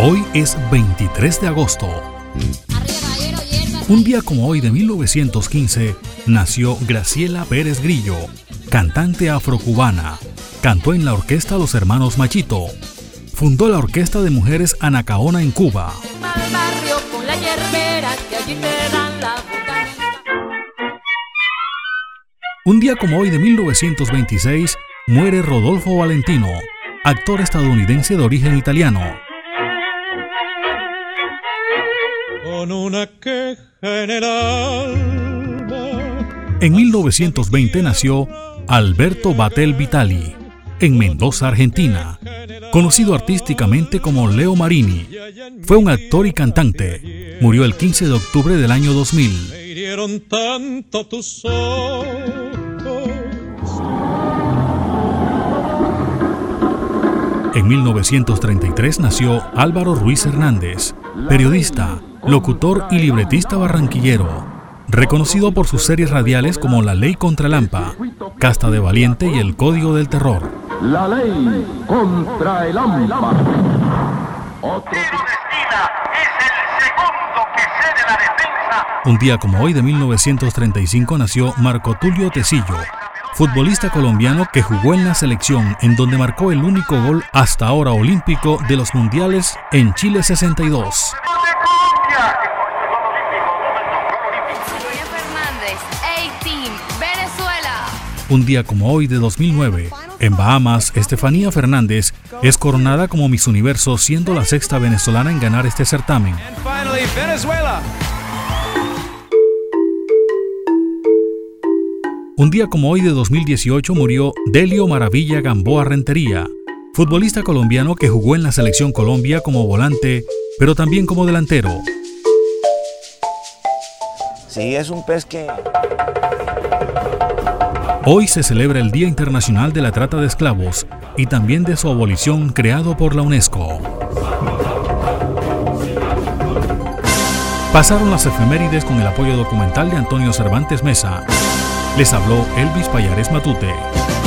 Hoy es 23 de agosto. Un día como hoy de 1915 nació Graciela Pérez Grillo, cantante afrocubana. Cantó en la orquesta Los Hermanos Machito. Fundó la Orquesta de Mujeres Anacaona en Cuba. Un día como hoy de 1926 muere Rodolfo Valentino, actor estadounidense de origen italiano. Con una queja en el alma. En 1920 nació Alberto Batel Vitali, en Mendoza, Argentina. Conocido artísticamente como Leo Marini, fue un actor y cantante. Murió el 15 de octubre del año 2000. En 1933 nació Álvaro Ruiz Hernández, periodista, locutor y libretista barranquillero, reconocido por sus series radiales como La Ley contra Lampa, Casta de Valiente y El Código del Terror. La ley contra el AMPA. Otro Tiro de esquina es el segundo que cede la defensa. Un día como hoy de 1935 nació Marco Tulio Tecillo, futbolista colombiano que jugó en la selección en donde marcó el único gol hasta ahora olímpico de los mundiales en Chile 62. ¡Gol de Colombia! Gloria Fernández, A-Team, Venezuela. Un día como hoy de 2009, en Bahamas, Estefanía Fernández es coronada como Miss Universo siendo la sexta venezolana en ganar este certamen. Un día como hoy de 2018 murió Delio Maravilla Gamboa Rentería, futbolista colombiano que jugó en la selección Colombia como volante, pero también como delantero. Sí, es un pez que Hoy se celebra el Día Internacional de la Trata de Esclavos y también de su abolición creado por la UNESCO. Pasaron las efemérides con el apoyo documental de Antonio Cervantes Mesa. Les habló Elvis Payares Matute.